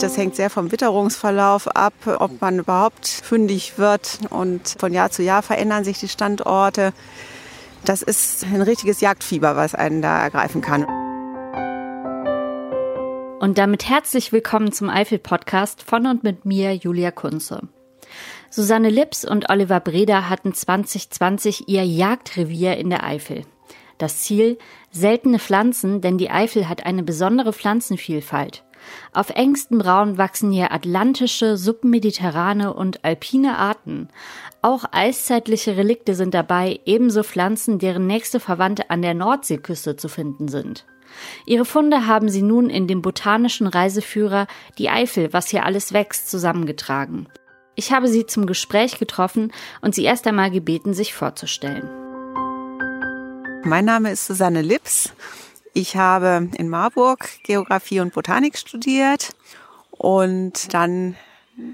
Das hängt sehr vom Witterungsverlauf ab, ob man überhaupt fündig wird. Und von Jahr zu Jahr verändern sich die Standorte. Das ist ein richtiges Jagdfieber, was einen da ergreifen kann. Und damit herzlich willkommen zum Eifel-Podcast von und mit mir, Julia Kunze. Susanne Lips und Oliver Breda hatten 2020 ihr Jagdrevier in der Eifel. Das Ziel? Seltene Pflanzen, denn die Eifel hat eine besondere Pflanzenvielfalt. Auf engstem Raum wachsen hier atlantische, submediterrane und alpine Arten. Auch eiszeitliche Relikte sind dabei, ebenso Pflanzen, deren nächste Verwandte an der Nordseeküste zu finden sind. Ihre Funde haben sie nun in dem botanischen Reiseführer Die Eifel, was hier alles wächst, zusammengetragen. Ich habe sie zum Gespräch getroffen und sie erst einmal gebeten, sich vorzustellen. Mein Name ist Susanne Lips. Ich habe in Marburg Geografie und Botanik studiert und dann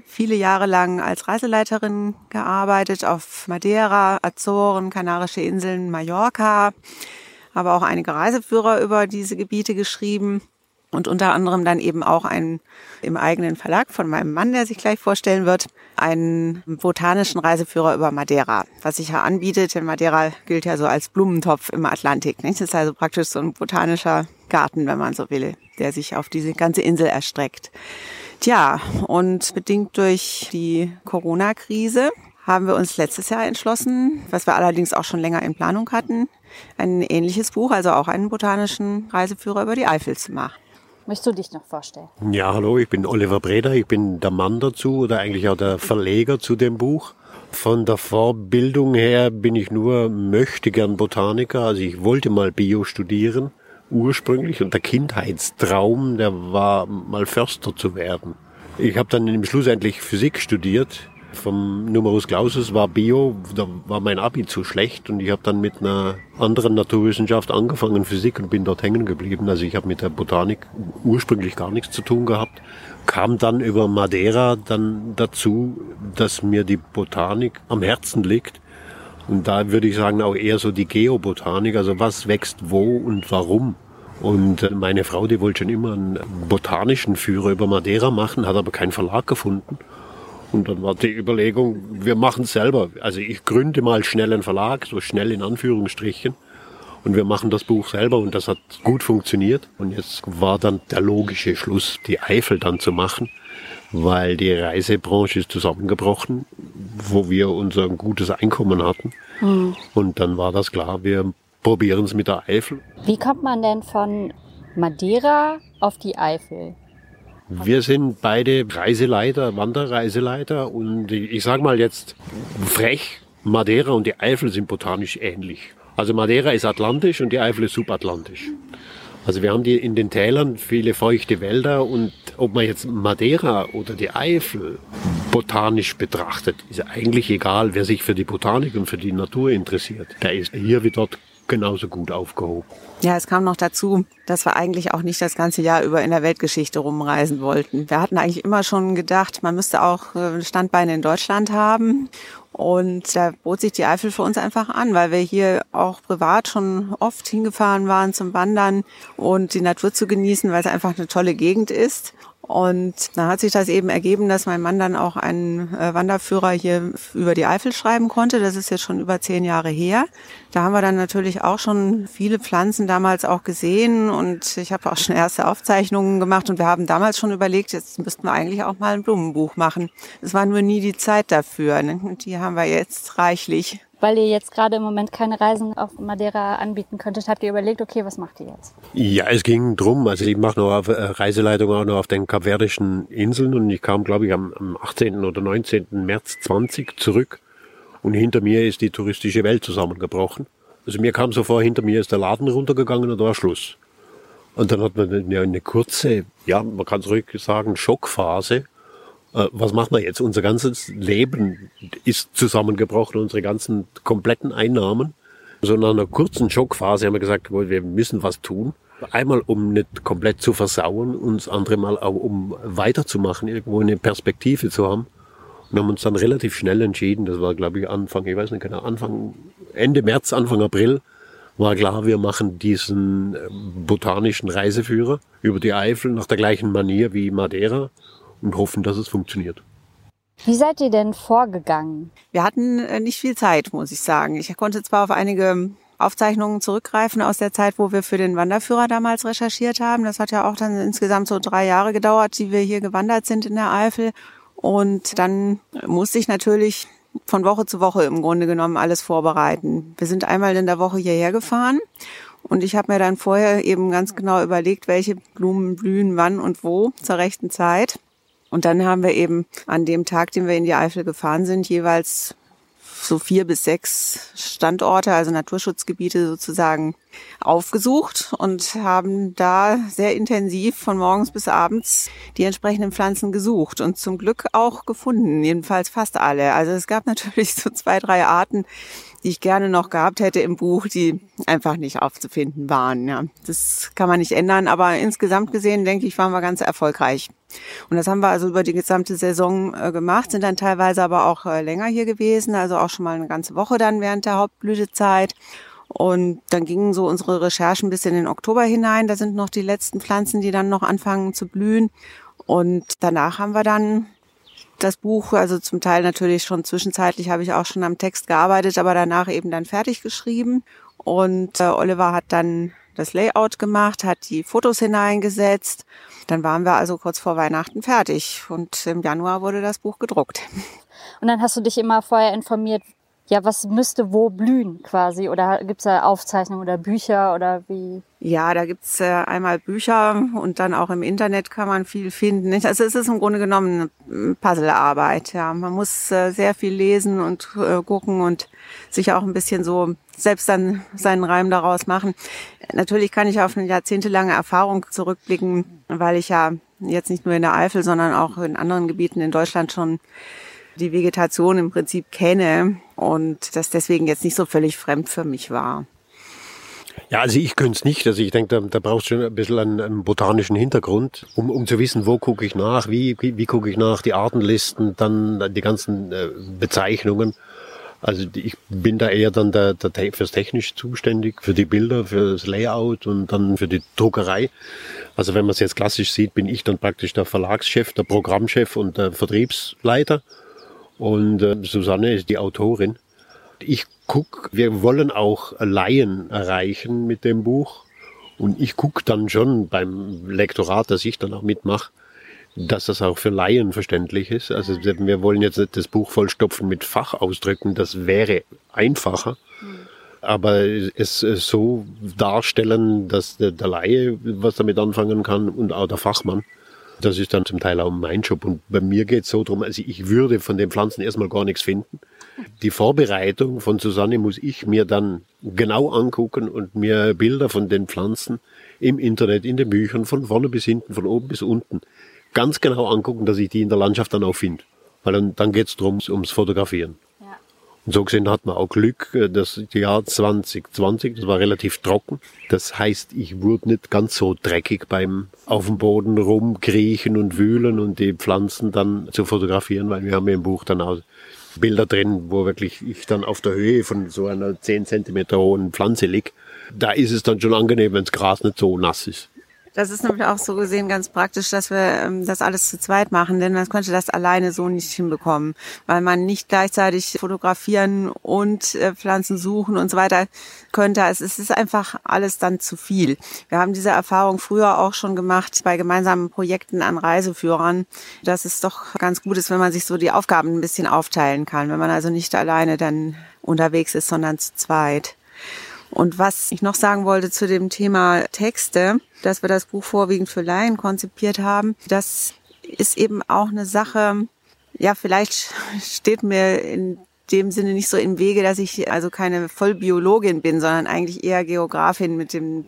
viele Jahre lang als Reiseleiterin gearbeitet auf Madeira, Azoren, Kanarische Inseln, Mallorca habe auch einige Reiseführer über diese Gebiete geschrieben und unter anderem dann eben auch einen im eigenen Verlag von meinem Mann, der sich gleich vorstellen wird, einen botanischen Reiseführer über Madeira, was sich ja anbietet, denn Madeira gilt ja so als Blumentopf im Atlantik. Nicht? Das ist also praktisch so ein botanischer Garten, wenn man so will, der sich auf diese ganze Insel erstreckt. Tja, und bedingt durch die Corona-Krise haben wir uns letztes Jahr entschlossen, was wir allerdings auch schon länger in Planung hatten, ein ähnliches Buch, also auch einen botanischen Reiseführer über die Eifel zu machen. Möchtest du dich noch vorstellen? Ja, hallo, ich bin Oliver Breda, ich bin der Mann dazu oder eigentlich auch der Verleger zu dem Buch. Von der Vorbildung her bin ich nur möchte gern Botaniker, also ich wollte mal Bio studieren ursprünglich und der Kindheitstraum, der war mal Förster zu werden. Ich habe dann im Schluss endlich Physik studiert vom Numerus Clausus war Bio, da war mein Abi zu schlecht und ich habe dann mit einer anderen Naturwissenschaft angefangen, Physik und bin dort hängen geblieben. Also ich habe mit der Botanik ursprünglich gar nichts zu tun gehabt, kam dann über Madeira dann dazu, dass mir die Botanik am Herzen liegt. Und da würde ich sagen auch eher so die Geobotanik, also was wächst wo und warum. Und meine Frau, die wollte schon immer einen botanischen Führer über Madeira machen, hat aber keinen Verlag gefunden. Und dann war die Überlegung, wir machen es selber. Also ich gründe mal schnell einen Verlag, so schnell in Anführungsstrichen. Und wir machen das Buch selber und das hat gut funktioniert. Und jetzt war dann der logische Schluss, die Eifel dann zu machen, weil die Reisebranche ist zusammengebrochen, wo wir unser gutes Einkommen hatten. Mhm. Und dann war das klar, wir probieren es mit der Eifel. Wie kommt man denn von Madeira auf die Eifel? Wir sind beide Reiseleiter, Wanderreiseleiter und ich sage mal jetzt frech, Madeira und die Eifel sind botanisch ähnlich. Also Madeira ist atlantisch und die Eifel ist subatlantisch. Also wir haben die in den Tälern viele feuchte Wälder und ob man jetzt Madeira oder die Eifel botanisch betrachtet, ist eigentlich egal, wer sich für die Botanik und für die Natur interessiert. Der ist hier wie dort genauso gut aufgehoben. Ja, es kam noch dazu, dass wir eigentlich auch nicht das ganze Jahr über in der Weltgeschichte rumreisen wollten. Wir hatten eigentlich immer schon gedacht, man müsste auch äh, Standbeine in Deutschland haben. Und da bot sich die Eifel für uns einfach an, weil wir hier auch privat schon oft hingefahren waren zum Wandern und die Natur zu genießen, weil es einfach eine tolle Gegend ist. Und da hat sich das eben ergeben, dass mein Mann dann auch einen äh, Wanderführer hier über die Eifel schreiben konnte. Das ist jetzt schon über zehn Jahre her. Da haben wir dann natürlich auch schon viele Pflanzen damals auch gesehen und ich habe auch schon erste Aufzeichnungen gemacht und wir haben damals schon überlegt, jetzt müssten wir eigentlich auch mal ein Blumenbuch machen. Es war nur nie die Zeit dafür. Ne? Und die haben wir jetzt reichlich weil ihr jetzt gerade im Moment keine Reisen auf Madeira anbieten könntet, habt ihr überlegt, okay, was macht ihr jetzt? Ja, es ging drum. Also ich mache noch äh, Reiseleitung auch noch auf den Kapverdischen Inseln und ich kam, glaube ich, am, am 18. oder 19. März 20 zurück und hinter mir ist die touristische Welt zusammengebrochen. Also mir kam so vor, hinter mir ist der Laden runtergegangen und da war Schluss. Und dann hat man eine kurze, ja, man kann es ruhig sagen, Schockphase äh, was machen wir jetzt? Unser ganzes Leben ist zusammengebrochen, unsere ganzen kompletten Einnahmen. So nach einer kurzen Schockphase haben wir gesagt, wir müssen was tun. Einmal, um nicht komplett zu versauen, und das andere Mal auch, um weiterzumachen, irgendwo eine Perspektive zu haben. Und haben uns dann relativ schnell entschieden, das war glaube ich Anfang, ich weiß nicht genau, Anfang, Ende März, Anfang April, war klar, wir machen diesen äh, botanischen Reiseführer über die Eifel nach der gleichen Manier wie Madeira und hoffen, dass es funktioniert. Wie seid ihr denn vorgegangen? Wir hatten äh, nicht viel Zeit, muss ich sagen. Ich konnte zwar auf einige Aufzeichnungen zurückgreifen aus der Zeit, wo wir für den Wanderführer damals recherchiert haben. Das hat ja auch dann insgesamt so drei Jahre gedauert, die wir hier gewandert sind in der Eifel. Und dann musste ich natürlich von Woche zu Woche im Grunde genommen alles vorbereiten. Wir sind einmal in der Woche hierher gefahren und ich habe mir dann vorher eben ganz genau überlegt, welche Blumen blühen wann und wo zur rechten Zeit. Und dann haben wir eben an dem Tag, den wir in die Eifel gefahren sind, jeweils so vier bis sechs Standorte, also Naturschutzgebiete sozusagen aufgesucht und haben da sehr intensiv von morgens bis abends die entsprechenden Pflanzen gesucht und zum Glück auch gefunden, jedenfalls fast alle. Also es gab natürlich so zwei, drei Arten, die ich gerne noch gehabt hätte im Buch, die einfach nicht aufzufinden waren. Ja, das kann man nicht ändern, aber insgesamt gesehen, denke ich, waren wir ganz erfolgreich. Und das haben wir also über die gesamte Saison äh, gemacht, sind dann teilweise aber auch äh, länger hier gewesen, also auch schon mal eine ganze Woche dann während der Hauptblütezeit. Und dann gingen so unsere Recherchen bis in den Oktober hinein. Da sind noch die letzten Pflanzen, die dann noch anfangen zu blühen. Und danach haben wir dann das Buch, also zum Teil natürlich schon zwischenzeitlich habe ich auch schon am Text gearbeitet, aber danach eben dann fertig geschrieben. Und äh, Oliver hat dann das Layout gemacht, hat die Fotos hineingesetzt. Dann waren wir also kurz vor Weihnachten fertig und im Januar wurde das Buch gedruckt. Und dann hast du dich immer vorher informiert, ja, was müsste wo blühen quasi? Oder gibt's da Aufzeichnungen oder Bücher oder wie? Ja, da gibt's äh, einmal Bücher und dann auch im Internet kann man viel finden. Also es ist im Grunde genommen eine Puzzlearbeit. Ja, man muss äh, sehr viel lesen und äh, gucken und sich auch ein bisschen so selbst dann seinen Reim daraus machen. Natürlich kann ich auf eine jahrzehntelange Erfahrung zurückblicken, weil ich ja jetzt nicht nur in der Eifel, sondern auch in anderen Gebieten in Deutschland schon die Vegetation im Prinzip kenne und das deswegen jetzt nicht so völlig fremd für mich war. Ja, also ich könnte es nicht. Also ich denke, da, da brauchst du schon ein bisschen einen, einen botanischen Hintergrund, um, um zu wissen, wo gucke ich nach, wie, wie, wie gucke ich nach, die Artenlisten, dann die ganzen äh, Bezeichnungen. Also ich bin da eher dann der, der fürs technisch zuständig, für die Bilder, für das Layout und dann für die Druckerei. Also wenn man es jetzt klassisch sieht, bin ich dann praktisch der Verlagschef, der Programmchef und der Vertriebsleiter. Und äh, Susanne ist die Autorin. Ich guck, wir wollen auch Laien erreichen mit dem Buch. Und ich guck dann schon beim Lektorat, dass ich dann auch mitmache, dass das auch für Laien verständlich ist. Also wir wollen jetzt nicht das Buch vollstopfen mit Fachausdrücken, das wäre einfacher. Aber es so darstellen, dass der, der Laie was damit anfangen kann und auch der Fachmann. Das ist dann zum Teil auch mein Job. Und bei mir geht es so drum, also ich würde von den Pflanzen erstmal gar nichts finden. Die Vorbereitung von Susanne muss ich mir dann genau angucken und mir Bilder von den Pflanzen im Internet, in den Büchern, von vorne bis hinten, von oben bis unten, ganz genau angucken, dass ich die in der Landschaft dann auch finde. Weil dann, dann geht es darum, ums Fotografieren. Und so gesehen hat man auch Glück, äh, das Jahr 2020, das war relativ trocken. Das heißt, ich wurde nicht ganz so dreckig beim auf dem Boden rumkriechen und wühlen und die Pflanzen dann zu fotografieren, weil wir haben im Buch dann auch Bilder drin, wo wirklich ich dann auf der Höhe von so einer 10 Zentimeter hohen Pflanze lieg. Da ist es dann schon angenehm, wenn das Gras nicht so nass ist. Das ist nämlich auch so gesehen ganz praktisch, dass wir ähm, das alles zu zweit machen, denn man könnte das alleine so nicht hinbekommen, weil man nicht gleichzeitig fotografieren und äh, Pflanzen suchen und so weiter könnte. Es ist einfach alles dann zu viel. Wir haben diese Erfahrung früher auch schon gemacht bei gemeinsamen Projekten an Reiseführern, dass es doch ganz gut ist, wenn man sich so die Aufgaben ein bisschen aufteilen kann, wenn man also nicht alleine dann unterwegs ist, sondern zu zweit. Und was ich noch sagen wollte zu dem Thema Texte, dass wir das Buch vorwiegend für Laien konzipiert haben, das ist eben auch eine Sache, ja, vielleicht steht mir in dem Sinne nicht so im Wege, dass ich also keine Vollbiologin bin, sondern eigentlich eher Geografin mit dem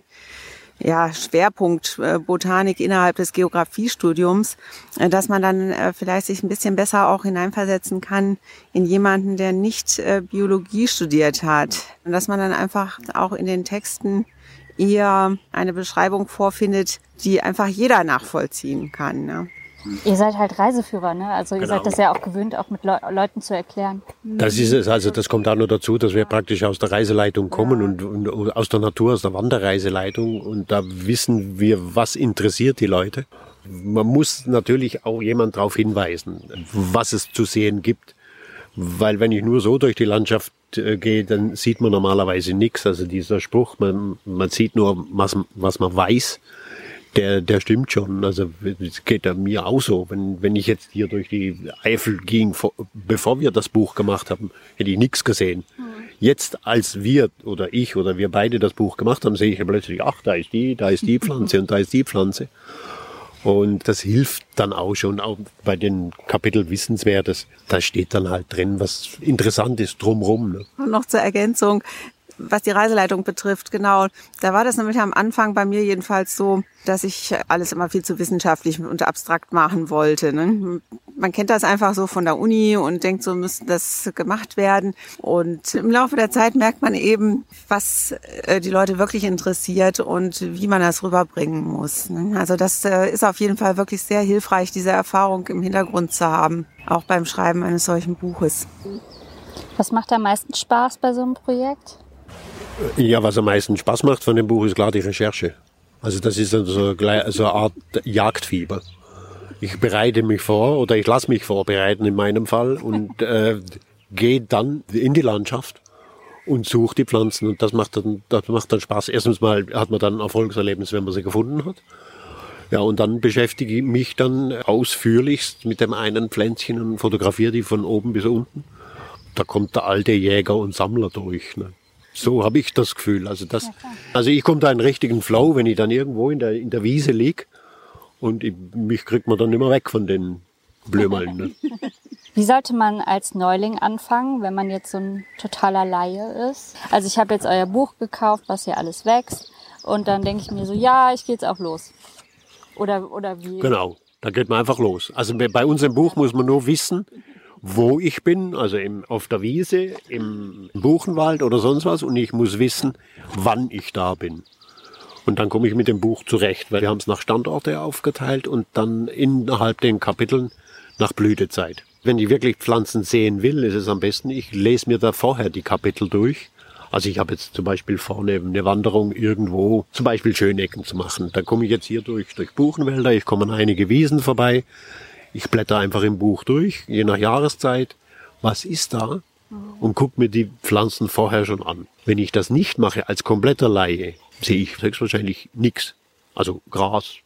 ja, Schwerpunkt äh, Botanik innerhalb des Geografiestudiums, äh, dass man dann äh, vielleicht sich ein bisschen besser auch hineinversetzen kann in jemanden, der nicht Biologie studiert hat. Und dass man dann einfach auch in den Texten eher eine Beschreibung vorfindet, die einfach jeder nachvollziehen kann. Ne? Ihr seid halt Reiseführer, ne? Also ihr Genau. seid das ja auch gewöhnt, auch mit Leu Leuten zu erklären. Das ist es, also das kommt auch noch dazu, dass wir praktisch aus der Reiseleitung kommen und, und aus der Natur, aus der Wanderreiseleitung und da wissen wir, was interessiert die Leute. Man muss natürlich auch jemand darauf hinweisen, was es zu sehen gibt, weil wenn ich nur so durch die Landschaft äh, gehe, dann sieht man normalerweise nichts. Also dieser Spruch, man, man sieht nur, was, was man weiß, der, der stimmt schon. Also es geht ja mir auch so. Wenn, wenn ich jetzt hier durch die Eifel ging, vor, bevor wir das Buch gemacht haben, hätte ich nichts gesehen. Jetzt, als wir oder ich oder wir beide das Buch gemacht haben, sehe ich ja plötzlich, ach, da ist die, da ist die Pflanze und da ist die Pflanze. Und das hilft dann auch schon, auch bei den Kapitel Wissenswertes. Da steht dann halt drin, was interessant ist drumrum. Ne? Und noch zur Ergänzung, was die Reiseleitung betrifft, genau. Da war das nämlich am Anfang bei mir jedenfalls so, dass ich alles immer viel zu wissenschaftlich und abstrakt machen wollte. Ne? Man kennt das einfach so von der Uni und denkt, so müsste das gemacht werden. Und im Laufe der Zeit merkt man eben, was äh, die Leute wirklich interessiert und wie man das rüberbringen muss. Ne? Also das äh, ist auf jeden Fall wirklich sehr hilfreich, diese Erfahrung im Hintergrund zu haben, auch beim Schreiben eines solchen Buches. Was macht am meisten Spaß bei so einem Projekt? Ja, was am meisten Spaß macht von dem Buch ist klar die Recherche. Also das ist so, so eine Art Jagdfieber. Ich bereite mich vor oder ich lasse mich vorbereiten in meinem Fall und äh, gehe dann in die Landschaft und suche die Pflanzen und das macht dann das macht dann Spaß. Erstens mal hat man dann ein Erfolgserlebnis, wenn man sie gefunden hat. Ja, und dann beschäftige ich mich dann ausführlichst mit dem einen Pflänzchen und fotografiere die von oben bis unten. Da kommt der alte Jäger und Sammler durch. Ne? So habe ich das Gefühl. Also, das, also ich komme da in einen richtigen Flow, wenn ich dann irgendwo in der, in der Wiese lieg und ich, mich kriegt man dann immer weg von den Blömeln. Ne? Wie sollte man als Neuling anfangen, wenn man jetzt so ein totaler Laie ist? Also ich habe jetzt euer Buch gekauft, was hier alles wächst. Und dann denke ich mir so, ja, ich gehe jetzt auch los. Oder, oder wie? Genau, da geht man einfach los. Also bei bei uns im Buch muss man nur wissen, wo ich bin, also im, auf der Wiese, im Buchenwald oder sonst was. Und ich muss wissen, wann ich da bin. Und dann komme ich mit dem Buch zurecht, weil wir haben es nach Standorte aufgeteilt und dann innerhalb den Kapiteln nach Blütezeit. Wenn ich wirklich Pflanzen sehen will, ist es am besten, ich lese mir da vorher die Kapitel durch. Also ich habe jetzt zum Beispiel vorne eine Wanderung irgendwo, zum Beispiel Schönecken zu machen. Da komme ich jetzt hier durch, durch Buchenwälder, ich komme an einige Wiesen vorbei. Ich blätter einfach im Buch durch, je nach Jahreszeit. Was ist da? Und guck mir die Pflanzen vorher schon an. Wenn ich das nicht mache als kompletter Laie, sehe ich höchstwahrscheinlich nichts. Also Gras,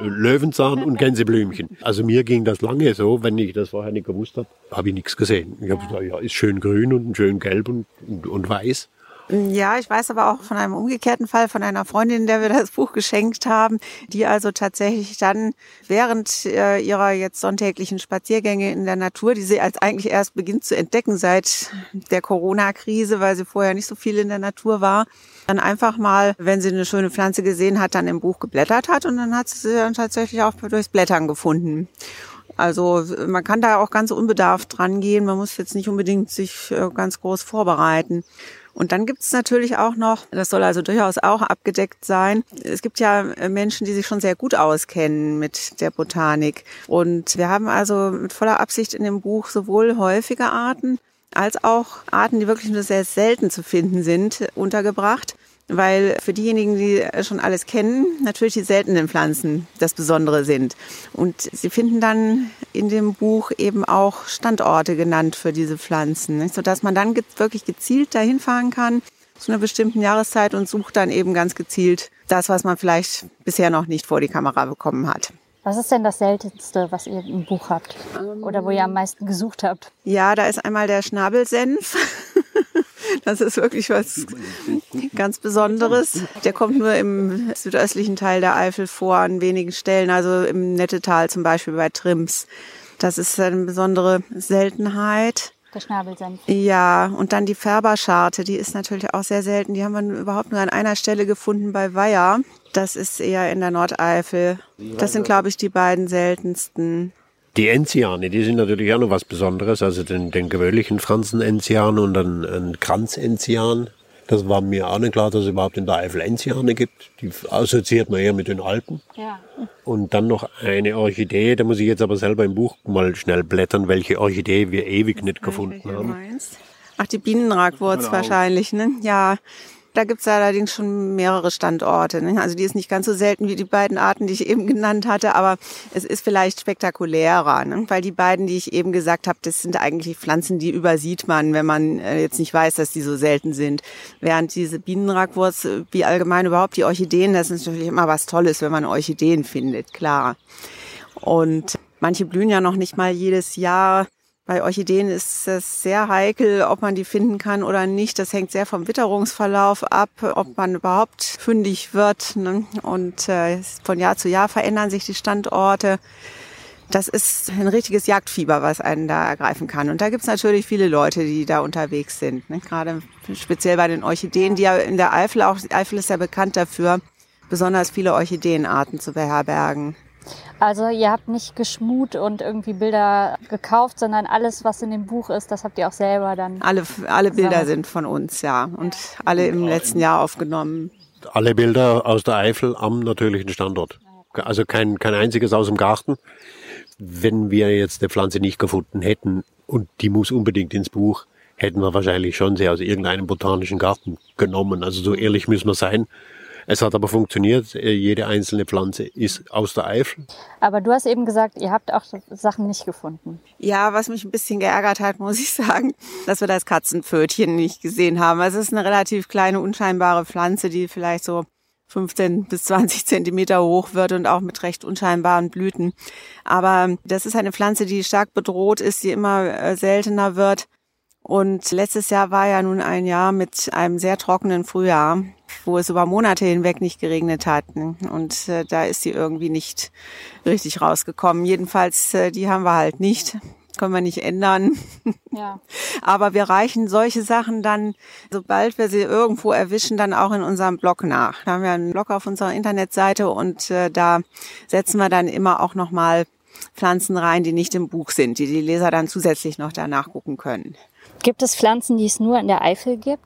Löwenzahn und Gänseblümchen. Also mir ging das lange so, wenn ich das vorher nicht gewusst habe, habe ich nichts gesehen. Ich habe gesagt, ja, ist schön grün und schön gelb und, und, und weiß. Ja, ich weiß aber auch von einem umgekehrten Fall von einer Freundin, der wir das Buch geschenkt haben, die also tatsächlich dann während äh, ihrer jetzt sonntäglichen Spaziergänge in der Natur, die sie als eigentlich erst beginnt zu entdecken seit der Corona-Krise, weil sie vorher nicht so viel in der Natur war, dann einfach mal, wenn sie eine schöne Pflanze gesehen hat, dann im Buch geblättert hat und dann hat sie sie dann tatsächlich auch durchs Blättern gefunden. Also man kann da auch ganz unbedarft dran gehen. Man muss jetzt nicht unbedingt sich äh, ganz groß vorbereiten. Und dann gibt es natürlich auch noch, das soll also durchaus auch abgedeckt sein, es gibt ja äh, Menschen, die sich schon sehr gut auskennen mit der Botanik. Und wir haben also mit voller Absicht in dem Buch sowohl häufige Arten als auch Arten, die wirklich nur sehr selten zu finden sind, untergebracht. Weil für diejenigen, die schon alles kennen, natürlich die seltenen Pflanzen das Besondere sind. Und sie finden dann in dem Buch eben auch Standorte genannt für diese Pflanzen, nicht? sodass man dann wirklich gezielt dahin fahren kann zu einer bestimmten Jahreszeit und sucht dann eben ganz gezielt das, was man vielleicht bisher noch nicht vor die Kamera bekommen hat. Was ist denn das Seltenste, was ihr im Buch habt? Oder wo ihr am meisten gesucht habt? Ja, da ist einmal der Schnabelsenf. Das ist wirklich was ganz Besonderes. Der kommt nur im südöstlichen Teil der Eifel vor, an wenigen Stellen, also im Nettetal zum Beispiel bei Trims. Das ist eine besondere Seltenheit. Der Schnabelsenf. Ja, und dann die Färberscharte, die ist natürlich auch sehr selten. Die haben wir überhaupt nur an einer Stelle gefunden bei Weiher. Das ist eher in der Nordeifel. Das sind, glaube ich, die beiden seltensten. Die Enziane, die sind natürlich auch noch was Besonderes. Also den, den gewöhnlichen Franzen-Enzian und dann ein Kranz-Enzian. Das war mir auch nicht klar, dass es überhaupt in der Eifel Enziane gibt. Die assoziiert man eher mit den Alpen. Ja. Und dann noch eine Orchidee, da muss ich jetzt aber selber im Buch mal schnell blättern, welche Orchidee wir ewig nicht gefunden haben. meinst? Ach, die Bienenragwurz wahrscheinlich, ne? Ja. Da gibt's allerdings schon mehrere Standorte. Ne? Also die ist nicht ganz so selten wie die beiden Arten, die ich eben genannt hatte, aber es ist vielleicht spektakulärer, ne? weil die beiden, die ich eben gesagt habe, das sind eigentlich Pflanzen, die übersieht man, wenn man äh, jetzt nicht weiß, dass die so selten sind. Während diese Bienenragwurz, äh, wie allgemein überhaupt die Orchideen, das ist natürlich immer was Tolles, wenn man Orchideen findet, klar. Und manche blühen ja noch nicht mal jedes Jahr. Bei Orchideen ist es sehr heikel, ob man die finden kann oder nicht. Das hängt sehr vom Witterungsverlauf ab, ob man überhaupt fündig wird. Ne? Und äh, von Jahr zu Jahr verändern sich die Standorte. Das ist ein richtiges Jagdfieber, was einen da ergreifen kann. Und da gibt's natürlich viele Leute, die da unterwegs sind. Ne? Gerade speziell bei den Orchideen, die ja in der Eifel auch, Eifel ist ja bekannt dafür, besonders viele Orchideenarten zu beherbergen. Also ihr habt nicht geschmut und irgendwie Bilder gekauft, sondern alles, was in dem Buch ist, das habt ihr auch selber dann. Alle, alle Bilder Gesammelt. sind von uns, ja. Und alle im letzten Jahr aufgenommen. Alle Bilder aus der Eifel am natürlichen Standort. Also kein, kein einziges aus dem Garten. Wenn wir jetzt eine Pflanze nicht gefunden hätten und die muss unbedingt ins Buch, hätten wir wahrscheinlich schon sie aus irgendeinem botanischen Garten genommen. Also so ehrlich müssen wir sein. Es hat aber funktioniert. Äh, Jede einzelne Pflanze ist aus der Eifel. Aber du hast eben gesagt, ihr habt auch Sachen nicht gefunden. Ja, was mich ein bisschen geärgert hat, muss ich sagen, dass wir das Katzenpfötchen nicht gesehen haben. Also Es ist eine relativ kleine, unscheinbare Pflanze, die vielleicht so 15 bis 20 Zentimeter hoch wird und auch mit recht unscheinbaren Blüten. Aber das ist eine Pflanze, die stark bedroht ist, die immer äh, seltener wird. Und letztes Jahr war ja nun ein Jahr mit einem sehr trockenen Frühjahr, wo es über Monate hinweg nicht geregnet hat. Und äh, da ist sie irgendwie nicht richtig rausgekommen. Jedenfalls, äh, die haben wir halt nicht. Können wir nicht ändern. Ja. Aber wir reichen solche Sachen dann, sobald wir sie irgendwo erwischen, dann auch in unserem Blog nach. Da haben wir einen Blog auf unserer Internetseite und äh, da setzen wir dann immer auch nochmal Pflanzen rein, die nicht im Buch sind, die die Leser dann zusätzlich noch danach gucken können. Gibt es Pflanzen, die es nur in der Eifel gibt?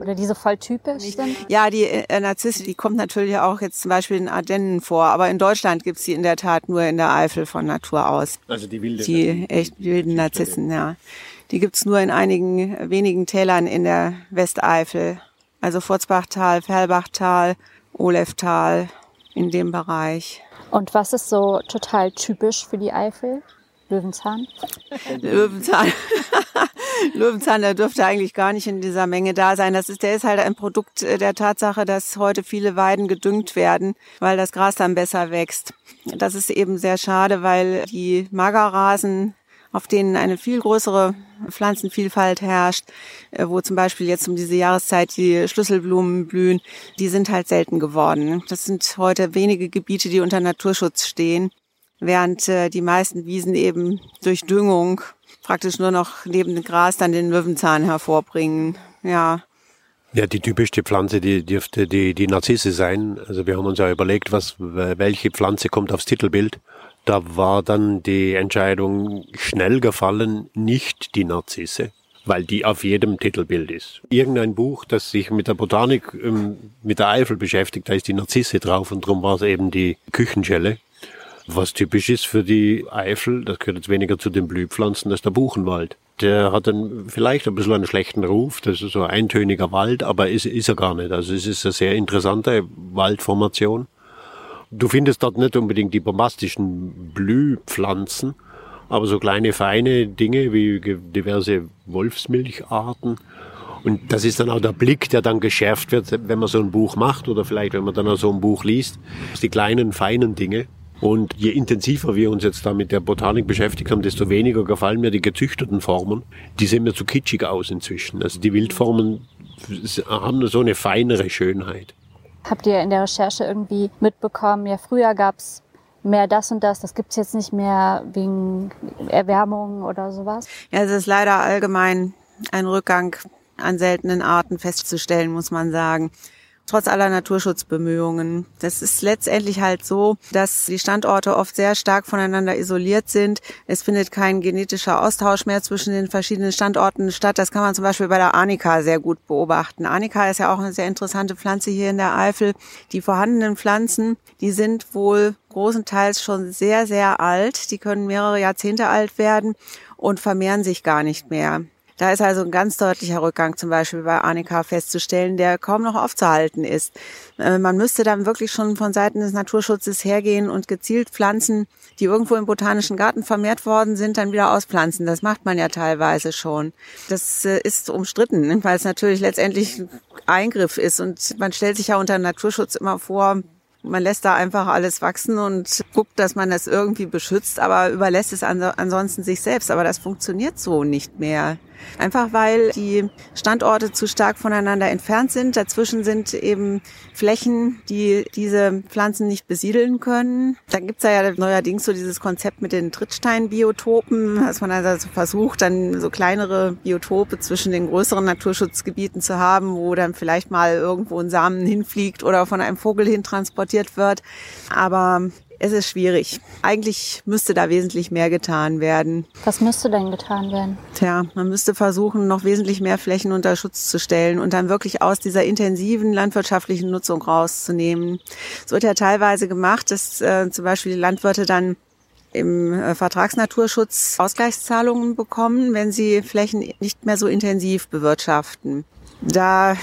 Oder die so voll typisch sind? Ja, die äh, Narzisse, die kommt natürlich auch jetzt zum Beispiel in Ardennen vor, aber in Deutschland gibt's die in der Tat nur in der Eifel von Natur aus. Also die wilde. Die echt wilden Narzissen, ja. Die gibt's nur in einigen wenigen Tälern in der Westeifel. Also Furzbachtal, Ferlbachtal, Oleftal, in dem Bereich. Und was ist so total typisch für die Eifel? Löwenzahn? Löwenzahn. Löwenzahn, der dürfte eigentlich gar nicht in dieser Menge da sein. Das ist, der ist halt ein Produkt äh, der Tatsache, dass heute viele Weiden gedüngt werden, weil das Gras dann besser wächst. Das ist eben sehr schade, weil die Magerrasen, auf denen eine viel größere Pflanzenvielfalt herrscht, äh, wo zum Beispiel jetzt um diese Jahreszeit die Schlüsselblumen blühen, die sind halt selten geworden. Das sind heute wenige Gebiete, die unter Naturschutz stehen während äh, die meisten Wiesen eben durch Düngung praktisch nur noch neben dem Gras dann den Löwenzahn hervorbringen. Ja, Ja, die typischste Pflanze, die dürfte die, die Narzisse sein. Also wir haben uns ja überlegt, was, welche Pflanze kommt aufs Titelbild. Da war dann die Entscheidung schnell gefallen, nicht die Narzisse, weil die auf jedem Titelbild ist. Irgendein Buch, das sich mit der Botanik, ähm, mit der Eifel beschäftigt, da ist die Narzisse drauf und darum war es eben die Küchenschelle. Was typisch ist für die Eifel, das gehört jetzt weniger zu den Blühpflanzen, ist der Buchenwald. Der hat dann vielleicht ein bisschen einen schlechten Ruf, das ist so ein eintöniger Wald, aber ist, ist er gar nicht. Also es ist eine sehr interessante Waldformation. Du findest dort nicht unbedingt die bombastischen Blühpflanzen, aber so kleine feine Dinge wie diverse Wolfsmilcharten. Und das ist dann auch der Blick, der dann geschärft wird, wenn man so ein Buch macht oder vielleicht, wenn man dann auch so ein Buch liest. Die kleinen, feinen Dinge. Und je intensiver wir uns jetzt da mit der Botanik beschäftigt haben, desto weniger gefallen mir die gezüchteten Formen. Die sehen mir zu kitschig aus inzwischen. Also die Wildformen haben so eine feinere Schönheit. Habt ihr in der Recherche irgendwie mitbekommen, ja, früher gab's mehr das und das, das gibt's jetzt nicht mehr wegen Erwärmung oder sowas? ja, es ist leider allgemein ein Rückgang an seltenen Arten festzustellen, muss man sagen. Trotz aller Naturschutzbemühungen. Das ist letztendlich halt so, dass die Standorte oft sehr stark voneinander isoliert sind. Es findet kein genetischer Austausch mehr zwischen den verschiedenen Standorten statt. Das kann man zum Beispiel bei der Arnika sehr gut beobachten. Arnika ist ja auch eine sehr interessante Pflanze hier in der Eifel. Die vorhandenen Pflanzen, die sind wohl großenteils schon sehr, sehr alt. Die können mehrere Jahrzehnte alt werden und vermehren sich gar nicht mehr. Da ist also ein ganz deutlicher Rückgang zum Beispiel bei Annika festzustellen, der kaum noch aufzuhalten ist. Äh, man müsste dann wirklich schon von Seiten des Naturschutzes hergehen und gezielt Pflanzen, die irgendwo im botanischen Garten vermehrt worden sind, dann wieder auspflanzen. Das macht man ja teilweise schon. Das äh, ist umstritten, weil es natürlich letztendlich Eingriff ist und man stellt sich ja unter Naturschutz immer vor, man lässt da einfach alles wachsen und guckt, dass man das irgendwie beschützt, aber überlässt es ansonsten sich selbst. Aber das funktioniert so nicht mehr. Einfach weil die Standorte zu stark voneinander entfernt sind. Dazwischen sind eben Flächen, die diese Pflanzen nicht besiedeln können. Dann gibt's ja neuerdings so dieses Konzept mit den Trittsteinbiotopen, dass man also versucht, dann so kleinere Biotope zwischen den größeren Naturschutzgebieten zu haben, wo dann vielleicht mal irgendwo ein Samen hinfliegt oder von einem Vogel hin transportiert wird. Aber es ist schwierig. Eigentlich müsste da wesentlich mehr getan werden. Was müsste denn getan werden? Tja, man müsste versuchen, noch wesentlich mehr Flächen unter Schutz zu stellen und dann wirklich aus dieser intensiven landwirtschaftlichen Nutzung rauszunehmen. Es wird ja teilweise gemacht, dass äh, zum Beispiel die Landwirte dann im äh, Vertragsnaturschutz Ausgleichszahlungen bekommen, wenn sie Flächen nicht mehr so intensiv bewirtschaften. Da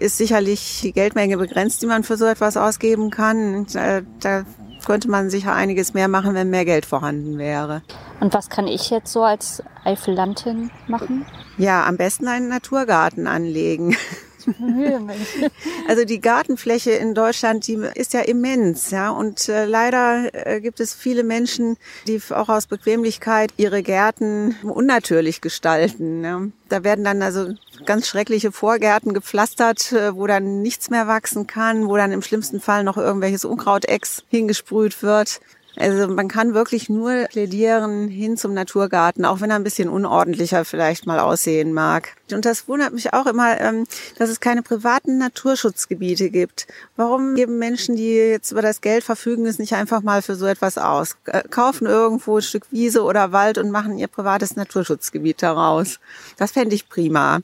ist sicherlich die Geldmenge begrenzt, die man für so etwas ausgeben kann. Da, da könnte man sicher einiges mehr machen, wenn mehr Geld vorhanden wäre. Und was kann ich jetzt so als Eifellandin machen? Ja, am besten einen Naturgarten anlegen. Also die Gartenfläche in Deutschland, die ist ja immens, ja. Und äh, leider äh, gibt es viele Menschen, die auch aus Bequemlichkeit ihre Gärten unnatürlich gestalten. Ja. Da werden dann also ganz schreckliche Vorgärten gepflastert, äh, wo dann nichts mehr wachsen kann, wo dann im schlimmsten Fall noch irgendwelches Unkrautex hingesprüht wird. Also man kann wirklich nur plädieren hin zum Naturgarten, auch wenn er ein bisschen unordentlicher vielleicht mal aussehen mag. Und das wundert mich auch immer, ähm, dass es keine privaten Naturschutzgebiete gibt. Warum geben Menschen, die jetzt über das Geld verfügen, es nicht einfach mal für so etwas aus? Äh, kaufen irgendwo ein Stück Wiese oder Wald und machen ihr privates Naturschutzgebiet daraus. Das fände ich prima.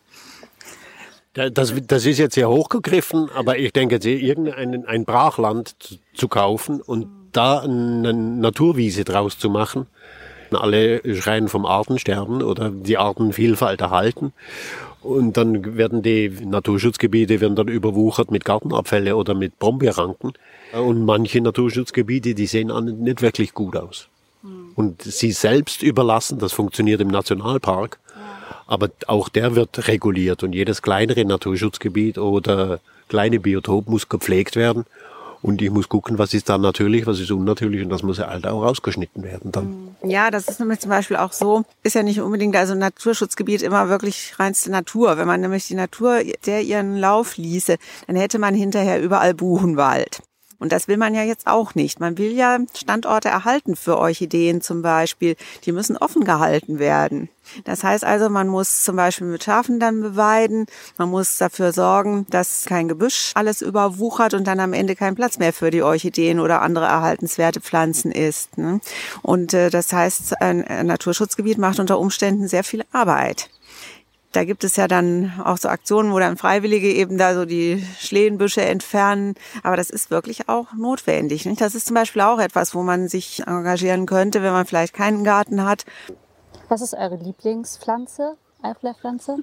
Das, das ist jetzt sehr hochgegriffen, aber ich denke, irgendein ein Brachland zu kaufen und da eine Naturwiese draus zu machen. Alle schreien vom Artensterben oder die Artenvielfalt erhalten. Und dann werden die Naturschutzgebiete werden dann überwuchert mit Gartenabfälle oder mit Brombeerranken. Und manche Naturschutzgebiete, die sehen nicht wirklich gut aus. Hm. Und sie selbst überlassen, das funktioniert im Nationalpark, aber auch der wird reguliert und jedes kleinere Naturschutzgebiet oder kleine Biotop muss gepflegt werden. Und ich muss gucken, was ist da natürlich, was ist unnatürlich und das muss ja halt auch rausgeschnitten werden dann. Ja, das ist nämlich zum Beispiel auch so, ist ja nicht unbedingt also Naturschutzgebiet immer wirklich reinste Natur. Wenn man nämlich die Natur der ihren Lauf ließe, dann hätte man hinterher überall Buchenwald. Und das will man ja jetzt auch nicht. Man will ja Standorte erhalten für Orchideen zum Beispiel. Die müssen offen gehalten werden. Das heißt also, man muss zum Beispiel mit Schafen dann beweiden. Man muss dafür sorgen, dass kein Gebüsch alles überwuchert und dann am Ende kein Platz mehr für die Orchideen oder andere erhaltenswerte Pflanzen ist. Ne? Und äh, das heißt, ein Naturschutzgebiet macht unter Umständen sehr viel Arbeit. Da gibt es ja dann auch so Aktionen, wo dann Freiwillige eben da so die Schlehenbüsche entfernen. Aber das ist wirklich auch notwendig. Nicht? Das ist zum Beispiel auch etwas, wo man sich engagieren könnte, wenn man vielleicht keinen Garten hat. Was ist eure Lieblingspflanze, Eiflerpflanze?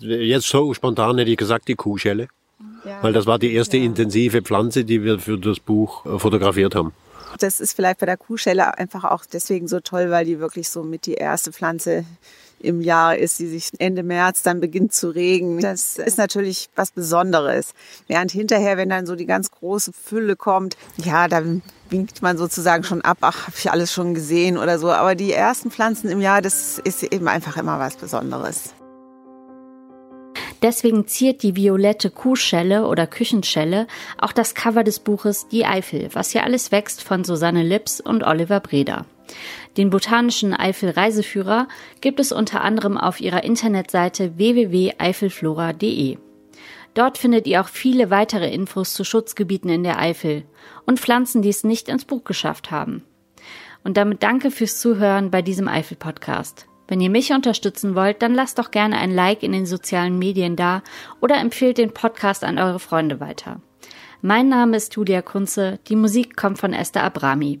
Jetzt so spontan hätte ich gesagt die Kuhschelle. Ja. Weil das war die erste ja. intensive Pflanze, die wir für das Buch äh, fotografiert haben. Das ist vielleicht bei der Kuhschelle einfach auch deswegen so toll, weil die wirklich so mit die erste Pflanze im Jahr ist, die sich Ende März dann beginnt zu regen. Das ist natürlich was Besonderes. Während hinterher, wenn dann so die ganz große Fülle kommt, ja, dann winkt man sozusagen schon ab, ach, habe ich alles schon gesehen oder so. Aber die ersten Pflanzen im Jahr, das ist eben einfach immer was Besonderes. Deswegen ziert die violette Kuhschelle oder Küchenschelle auch das Cover des Buches Die Eifel, was hier alles wächst von Susanne Lips und Oliver Breda. Den botanischen Eifel-Reiseführer gibt es unter anderem auf ihrer Internetseite www.eifelflora.de. Dort findet ihr auch viele weitere Infos zu Schutzgebieten in der Eifel und Pflanzen, die es nicht ins Buch geschafft haben. Und damit danke fürs Zuhören bei diesem Eifel-Podcast. Wenn ihr mich unterstützen wollt, dann lasst doch gerne ein Like in den sozialen Medien da oder empfehlt den Podcast an eure Freunde weiter. Mein Name ist Julia Kunze, die Musik kommt von Esther Abrami.